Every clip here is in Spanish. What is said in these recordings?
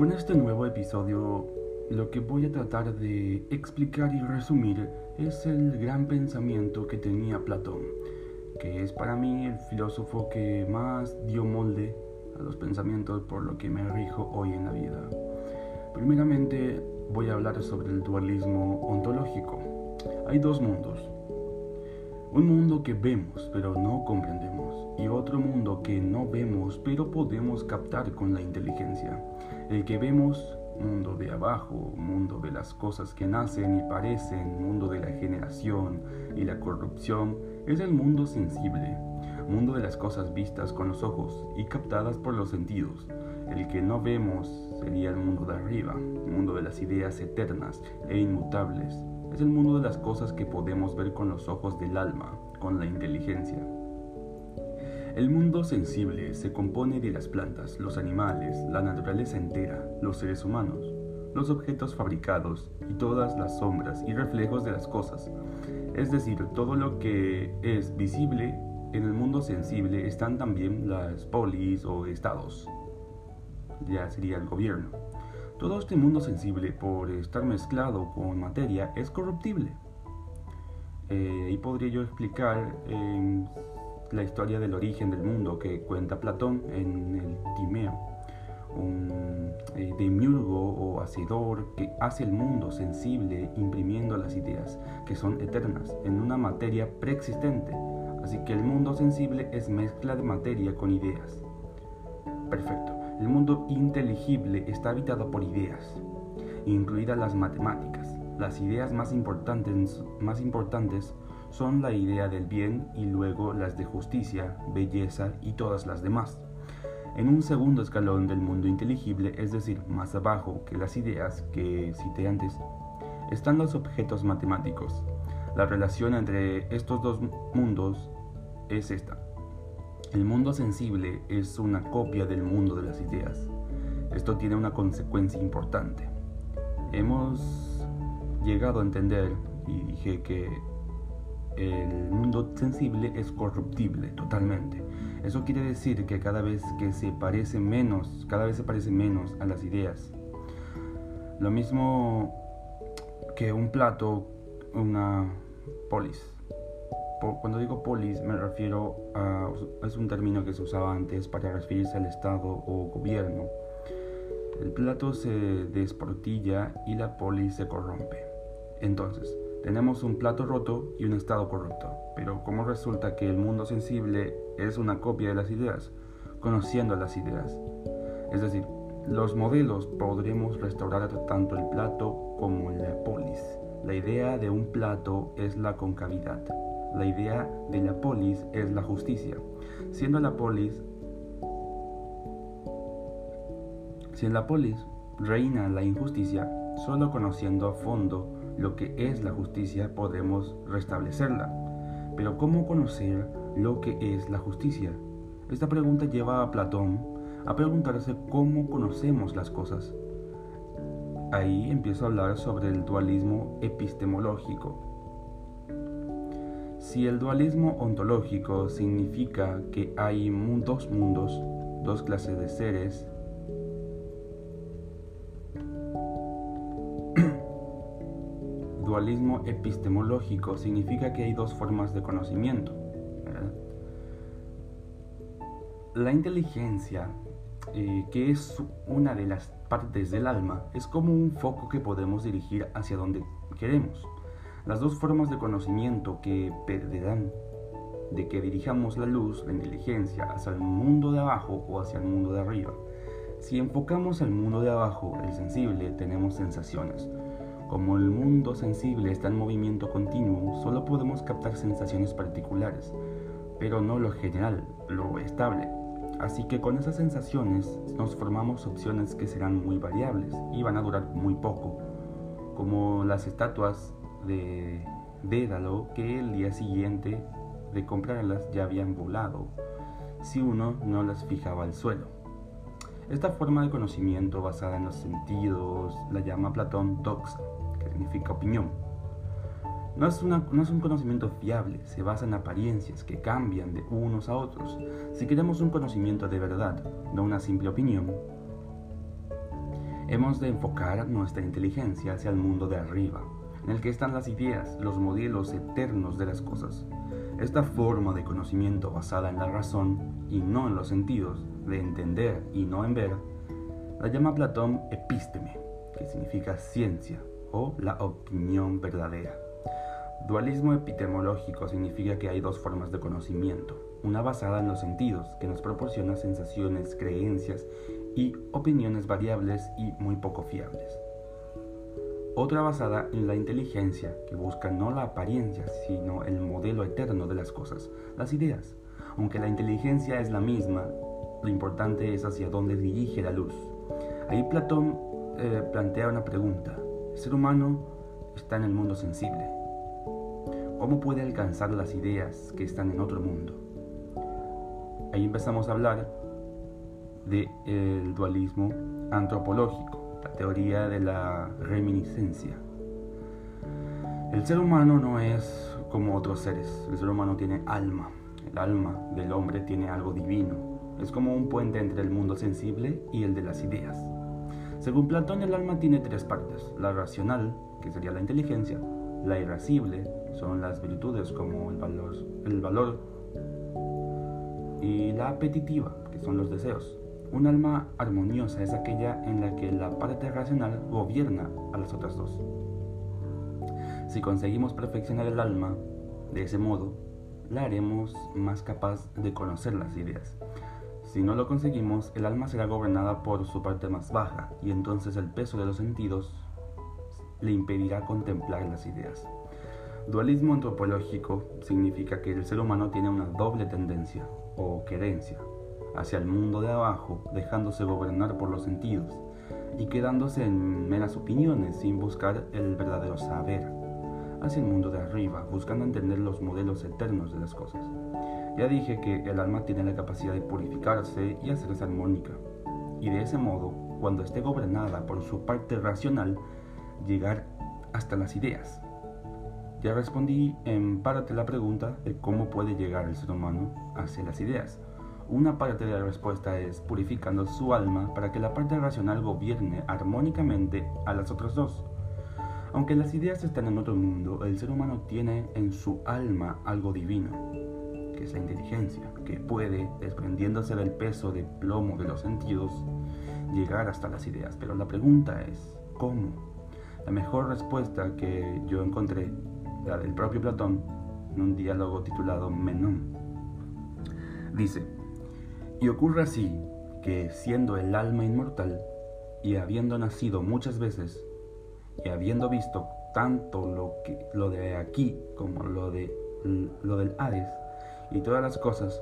Con este nuevo episodio lo que voy a tratar de explicar y resumir es el gran pensamiento que tenía Platón, que es para mí el filósofo que más dio molde a los pensamientos por lo que me rijo hoy en la vida. Primeramente voy a hablar sobre el dualismo ontológico. Hay dos mundos. Un mundo que vemos pero no comprendemos y otro mundo que no vemos pero podemos captar con la inteligencia. El que vemos, mundo de abajo, mundo de las cosas que nacen y parecen, mundo de la generación y la corrupción, es el mundo sensible, mundo de las cosas vistas con los ojos y captadas por los sentidos. El que no vemos sería el mundo de arriba, mundo de las ideas eternas e inmutables. Es el mundo de las cosas que podemos ver con los ojos del alma, con la inteligencia. El mundo sensible se compone de las plantas, los animales, la naturaleza entera, los seres humanos, los objetos fabricados y todas las sombras y reflejos de las cosas. Es decir, todo lo que es visible en el mundo sensible están también las polis o estados ya sería el gobierno. Todo este mundo sensible, por estar mezclado con materia, es corruptible. Eh, y podría yo explicar em, la historia del origen del mundo que cuenta Platón en el Timeo, un eh, demiurgo o hacedor que hace el mundo sensible imprimiendo las ideas, que son eternas, en una materia preexistente. Así que el mundo sensible es mezcla de materia con ideas. Perfecto. El mundo inteligible está habitado por ideas, incluidas las matemáticas. Las ideas más importantes, son la idea del bien y luego las de justicia, belleza y todas las demás. En un segundo escalón del mundo inteligible, es decir, más abajo que las ideas que cité antes, están los objetos matemáticos. La relación entre estos dos mundos es esta. El mundo sensible es una copia del mundo de las ideas. Esto tiene una consecuencia importante. Hemos llegado a entender, y dije que el mundo sensible es corruptible totalmente. Eso quiere decir que cada vez que se parece menos, cada vez se parece menos a las ideas. Lo mismo que un plato, una polis cuando digo polis me refiero a, es un término que se usaba antes para referirse al Estado o gobierno. El plato se desportilla y la polis se corrompe. Entonces, tenemos un plato roto y un Estado corrupto. Pero ¿cómo resulta que el mundo sensible es una copia de las ideas? Conociendo las ideas. Es decir, los modelos podremos restaurar tanto el plato como la polis. La idea de un plato es la concavidad. La idea de la polis es la justicia. Siendo la polis, si en la polis reina la injusticia, solo conociendo a fondo lo que es la justicia podemos restablecerla. Pero ¿cómo conocer lo que es la justicia? Esta pregunta lleva a Platón a preguntarse cómo conocemos las cosas. Ahí empiezo a hablar sobre el dualismo epistemológico, si el dualismo ontológico significa que hay dos mundos, dos clases de seres, dualismo epistemológico significa que hay dos formas de conocimiento. La inteligencia, eh, que es una de las partes del alma, es como un foco que podemos dirigir hacia donde queremos. Las dos formas de conocimiento que perderán de que dirijamos la luz, la inteligencia, hacia el mundo de abajo o hacia el mundo de arriba. Si enfocamos al mundo de abajo, el sensible, tenemos sensaciones. Como el mundo sensible está en movimiento continuo, solo podemos captar sensaciones particulares, pero no lo general, lo estable. Así que con esas sensaciones nos formamos opciones que serán muy variables y van a durar muy poco, como las estatuas de Dédalo que el día siguiente de comprarlas ya habían volado si uno no las fijaba al suelo. Esta forma de conocimiento basada en los sentidos la llama Platón doxa, que significa opinión. No es, no es un conocimiento fiable, se basa en apariencias que cambian de unos a otros. Si queremos un conocimiento de verdad, no una simple opinión, Hemos de enfocar nuestra inteligencia hacia el mundo de arriba, en el que están las ideas, los modelos eternos de las cosas. Esta forma de conocimiento basada en la razón y no en los sentidos, de entender y no en ver, la llama Platón epísteme, que significa ciencia o la opinión verdadera. Dualismo epistemológico significa que hay dos formas de conocimiento, una basada en los sentidos, que nos proporciona sensaciones, creencias y opiniones variables y muy poco fiables. Otra basada en la inteligencia, que busca no la apariencia, sino el modelo eterno de las cosas, las ideas. Aunque la inteligencia es la misma, lo importante es hacia dónde dirige la luz. Ahí Platón eh, plantea una pregunta. El ser humano está en el mundo sensible. ¿Cómo puede alcanzar las ideas que están en otro mundo? Ahí empezamos a hablar del dualismo antropológico, teoría de la reminiscencia. El ser humano no es como otros seres, el ser humano tiene alma, el alma del hombre tiene algo divino, es como un puente entre el mundo sensible y el de las ideas. Según Platón, el alma tiene tres partes, la racional, que sería la inteligencia, la irascible, son las virtudes como el valor, el valor y la apetitiva, que son los deseos. Un alma armoniosa es aquella en la que la parte racional gobierna a las otras dos. Si conseguimos perfeccionar el alma de ese modo, la haremos más capaz de conocer las ideas. Si no lo conseguimos, el alma será gobernada por su parte más baja y entonces el peso de los sentidos le impedirá contemplar las ideas. Dualismo antropológico significa que el ser humano tiene una doble tendencia o querencia hacia el mundo de abajo, dejándose gobernar por los sentidos y quedándose en meras opiniones sin buscar el verdadero saber, hacia el mundo de arriba, buscando entender los modelos eternos de las cosas. Ya dije que el alma tiene la capacidad de purificarse y hacerse armónica, y de ese modo, cuando esté gobernada por su parte racional, llegar hasta las ideas. Ya respondí en parte la pregunta de cómo puede llegar el ser humano hacia las ideas. Una parte de la respuesta es purificando su alma para que la parte racional gobierne armónicamente a las otras dos. Aunque las ideas están en otro mundo, el ser humano tiene en su alma algo divino, que es la inteligencia, que puede, desprendiéndose del peso de plomo de los sentidos, llegar hasta las ideas. Pero la pregunta es, ¿cómo? La mejor respuesta que yo encontré, la del propio Platón, en un diálogo titulado Menón, dice, y ocurre así que siendo el alma inmortal y habiendo nacido muchas veces y habiendo visto tanto lo, que, lo de aquí como lo, de, lo del Hades y todas las cosas,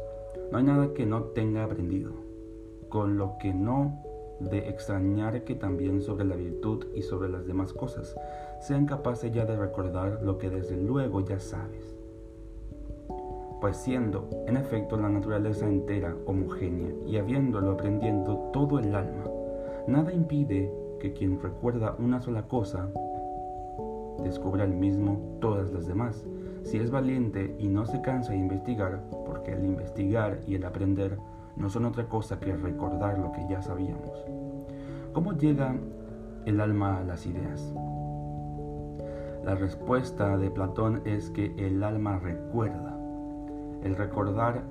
no hay nada que no tenga aprendido, con lo que no de extrañar que también sobre la virtud y sobre las demás cosas sean capaces ya de recordar lo que desde luego ya sabes pues siendo, en efecto, la naturaleza entera homogénea y habiéndolo aprendiendo todo el alma, nada impide que quien recuerda una sola cosa descubra el mismo todas las demás, si es valiente y no se cansa de investigar, porque el investigar y el aprender no son otra cosa que recordar lo que ya sabíamos. ¿Cómo llega el alma a las ideas? La respuesta de Platón es que el alma recuerda el recordar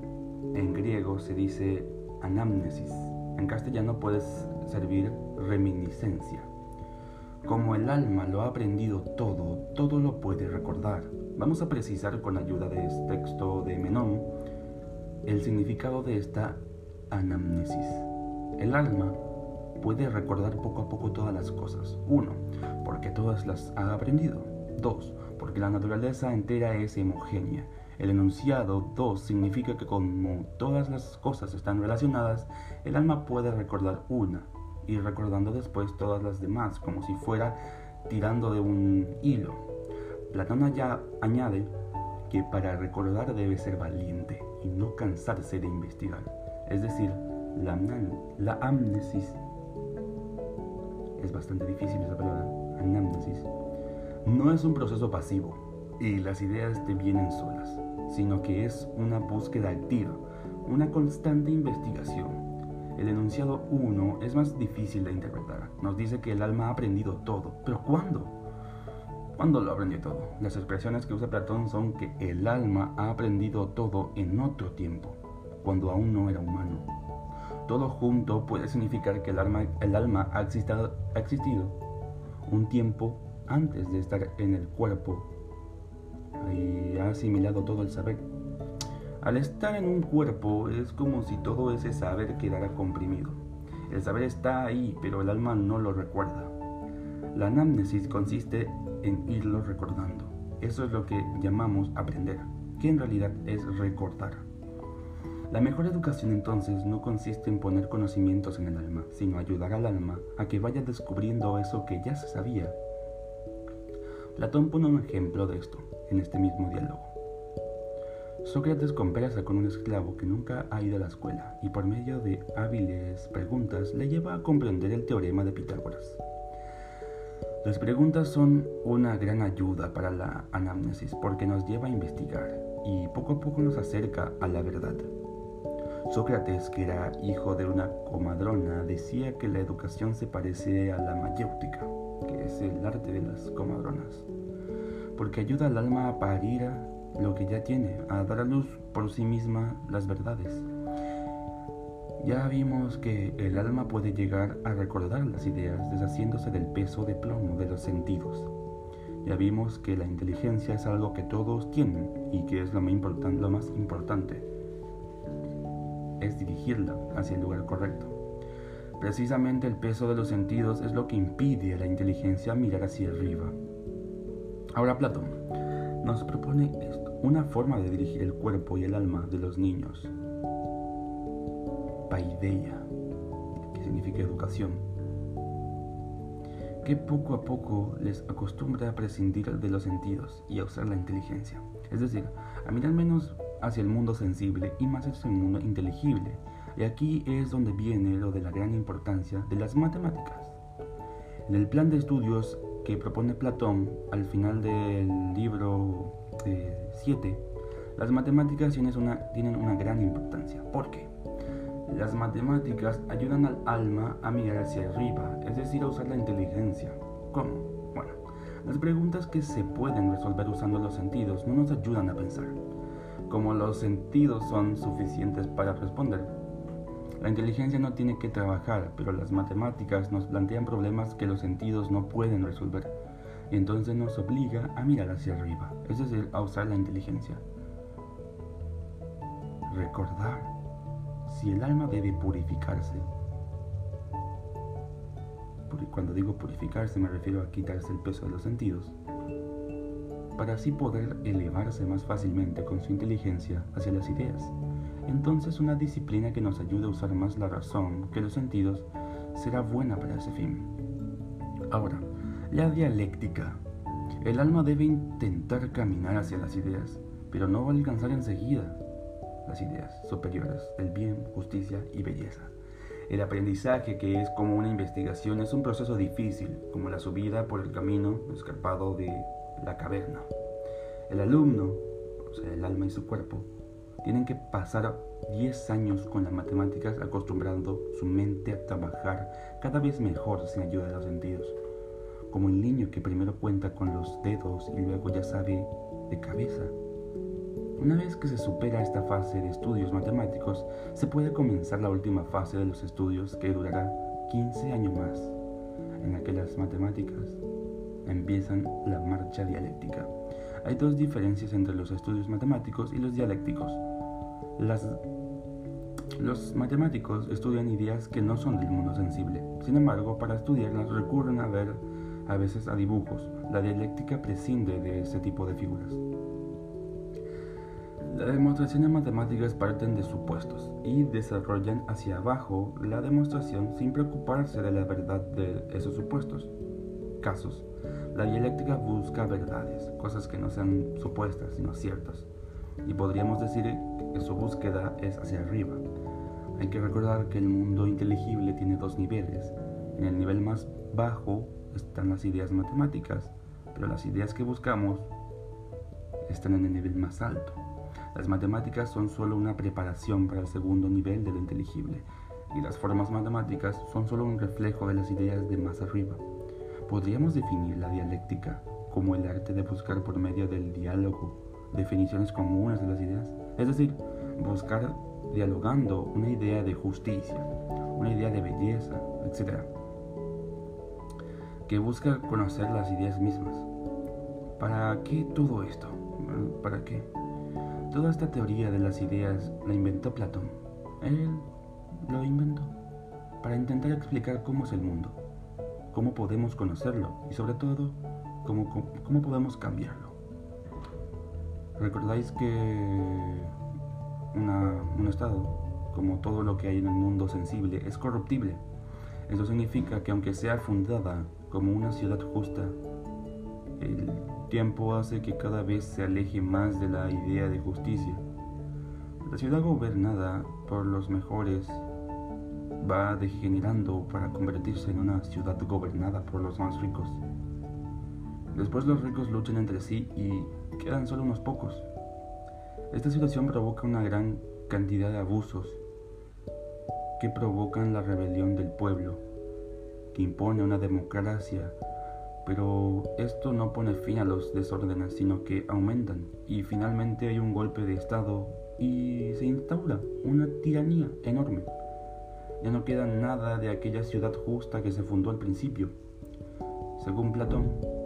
en griego se dice anamnesis. En castellano puede servir reminiscencia. Como el alma lo ha aprendido todo, todo lo puede recordar. Vamos a precisar con ayuda de este texto de Menón el significado de esta anamnesis. El alma puede recordar poco a poco todas las cosas. Uno, porque todas las ha aprendido. Dos, porque la naturaleza entera es homogénea el enunciado 2 significa que como todas las cosas están relacionadas, el alma puede recordar una y recordando después todas las demás, como si fuera tirando de un hilo. Platón ya añade que para recordar debe ser valiente y no cansarse de investigar. Es decir, la, la amnesis es bastante difícil esa palabra, anamnesis. No es un proceso pasivo y las ideas te vienen solas sino que es una búsqueda activa, una constante investigación. El enunciado 1 es más difícil de interpretar. Nos dice que el alma ha aprendido todo. ¿Pero cuándo? ¿Cuándo lo aprendió todo? Las expresiones que usa Platón son que el alma ha aprendido todo en otro tiempo, cuando aún no era humano. Todo junto puede significar que el alma, el alma ha, ha existido un tiempo antes de estar en el cuerpo y ha asimilado todo el saber. Al estar en un cuerpo es como si todo ese saber quedara comprimido. El saber está ahí, pero el alma no lo recuerda. La anamnesis consiste en irlo recordando. Eso es lo que llamamos aprender, que en realidad es recordar. La mejor educación entonces no consiste en poner conocimientos en el alma, sino ayudar al alma a que vaya descubriendo eso que ya se sabía. Platón pone un ejemplo de esto en este mismo diálogo. Sócrates conversa con un esclavo que nunca ha ido a la escuela y por medio de hábiles preguntas le lleva a comprender el teorema de Pitágoras. Las preguntas son una gran ayuda para la anamnesis porque nos lleva a investigar y poco a poco nos acerca a la verdad. Sócrates, que era hijo de una comadrona, decía que la educación se parece a la mayéutica, es el arte de las comadronas, porque ayuda al alma a parir lo que ya tiene, a dar a luz por sí misma las verdades. Ya vimos que el alma puede llegar a recordar las ideas deshaciéndose del peso de plomo de los sentidos. Ya vimos que la inteligencia es algo que todos tienen y que es lo más, lo más importante. Es dirigirla hacia el lugar correcto. Precisamente el peso de los sentidos es lo que impide a la inteligencia mirar hacia arriba. Ahora Platón nos propone una forma de dirigir el cuerpo y el alma de los niños, paideia, que significa educación, que poco a poco les acostumbra a prescindir de los sentidos y a usar la inteligencia. Es decir, a mirar menos hacia el mundo sensible y más hacia el mundo inteligible. Y aquí es donde viene lo de la gran importancia de las matemáticas. En el plan de estudios que propone Platón al final del libro 7, eh, las matemáticas tienen una, tienen una gran importancia. ¿Por qué? Las matemáticas ayudan al alma a mirar hacia arriba, es decir, a usar la inteligencia. ¿Cómo? Bueno, las preguntas que se pueden resolver usando los sentidos no nos ayudan a pensar, como los sentidos son suficientes para responder. La inteligencia no tiene que trabajar, pero las matemáticas nos plantean problemas que los sentidos no pueden resolver, y entonces nos obliga a mirar hacia arriba, es decir, a usar la inteligencia. Recordar si el alma debe purificarse, cuando digo purificarse me refiero a quitarse el peso de los sentidos, para así poder elevarse más fácilmente con su inteligencia hacia las ideas. Entonces una disciplina que nos ayude a usar más la razón que los sentidos será buena para ese fin. Ahora, la dialéctica. El alma debe intentar caminar hacia las ideas, pero no va a alcanzar enseguida las ideas superiores del bien, justicia y belleza. El aprendizaje, que es como una investigación, es un proceso difícil, como la subida por el camino escarpado de la caverna. El alumno, o sea, el alma y su cuerpo, tienen que pasar 10 años con las matemáticas acostumbrando su mente a trabajar cada vez mejor sin ayuda de los sentidos. Como el niño que primero cuenta con los dedos y luego ya sabe de cabeza una vez que se supera esta fase de estudios matemáticos, se puede comenzar la última fase de los estudios que durará 15 años más. En aquellas matemáticas empiezan la marcha dialéctica. Hay dos diferencias entre los estudios matemáticos y los dialécticos. Los matemáticos estudian ideas que no son del mundo sensible. Sin embargo, para estudiarlas recurren a ver a veces a dibujos. La dialéctica prescinde de ese tipo de figuras. Las demostraciones matemáticas parten de supuestos y desarrollan hacia abajo la demostración sin preocuparse de la verdad de esos supuestos. Casos. La dialéctica busca verdades, cosas que no sean supuestas, sino ciertas. Y podríamos decir que su búsqueda es hacia arriba. Hay que recordar que el mundo inteligible tiene dos niveles. En el nivel más bajo están las ideas matemáticas, pero las ideas que buscamos están en el nivel más alto. Las matemáticas son solo una preparación para el segundo nivel de lo inteligible. y las formas matemáticas son solo un reflejo de las ideas de más arriba. Podríamos definir la dialéctica como el arte de buscar por medio del diálogo definiciones comunes de las ideas, es decir, buscar dialogando una idea de justicia, una idea de belleza, etc., que busca conocer las ideas mismas. ¿Para qué todo esto? ¿Para qué? Toda esta teoría de las ideas la inventó Platón. Él lo inventó para intentar explicar cómo es el mundo, cómo podemos conocerlo y sobre todo cómo, cómo podemos cambiarlo. ¿Recordáis que un estado, como todo lo que hay en el mundo sensible, es corruptible? Eso significa que aunque sea fundada como una ciudad justa, el tiempo hace que cada vez se aleje más de la idea de justicia. La ciudad gobernada por los mejores va degenerando para convertirse en una ciudad gobernada por los más ricos. Después los ricos luchan entre sí y quedan solo unos pocos. Esta situación provoca una gran cantidad de abusos que provocan la rebelión del pueblo, que impone una democracia, pero esto no pone fin a los desórdenes, sino que aumentan y finalmente hay un golpe de Estado y se instaura una tiranía enorme. Ya no queda nada de aquella ciudad justa que se fundó al principio. Según Platón,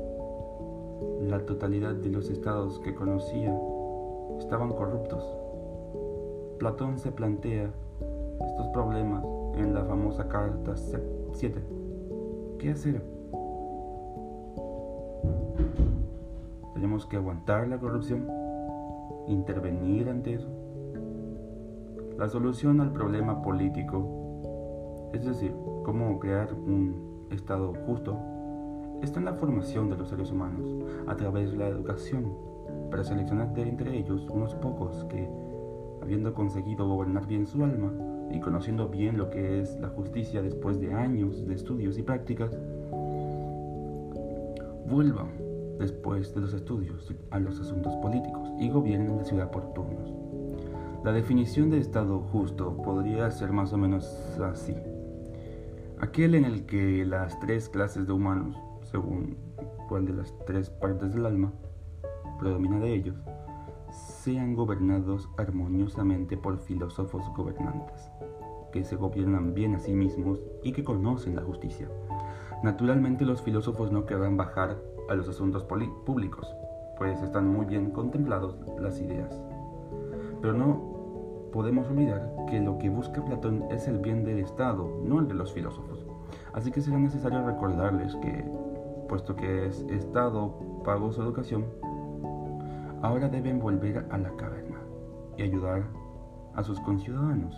la totalidad de los estados que conocía estaban corruptos. Platón se plantea estos problemas en la famosa carta 7. ¿Qué hacer? Tenemos que aguantar la corrupción, intervenir ante eso. La solución al problema político, es decir, cómo crear un Estado justo, está en la formación de los seres humanos a través de la educación, para seleccionar de entre ellos unos pocos que, habiendo conseguido gobernar bien su alma y conociendo bien lo que es la justicia después de años de estudios y prácticas, vuelvan después de los estudios a los asuntos políticos y gobiernen la ciudad por turnos. La definición de Estado justo podría ser más o menos así. Aquel en el que las tres clases de humanos, según cuál de las tres partes del alma predomina de ellos, sean gobernados armoniosamente por filósofos gobernantes, que se gobiernan bien a sí mismos y que conocen la justicia. Naturalmente los filósofos no querrán bajar a los asuntos públicos, pues están muy bien contemplados las ideas. Pero no podemos olvidar que lo que busca Platón es el bien del Estado, no el de los filósofos. Así que será necesario recordarles que, puesto que es Estado pagó su educación, ahora deben volver a la caverna y ayudar a sus conciudadanos.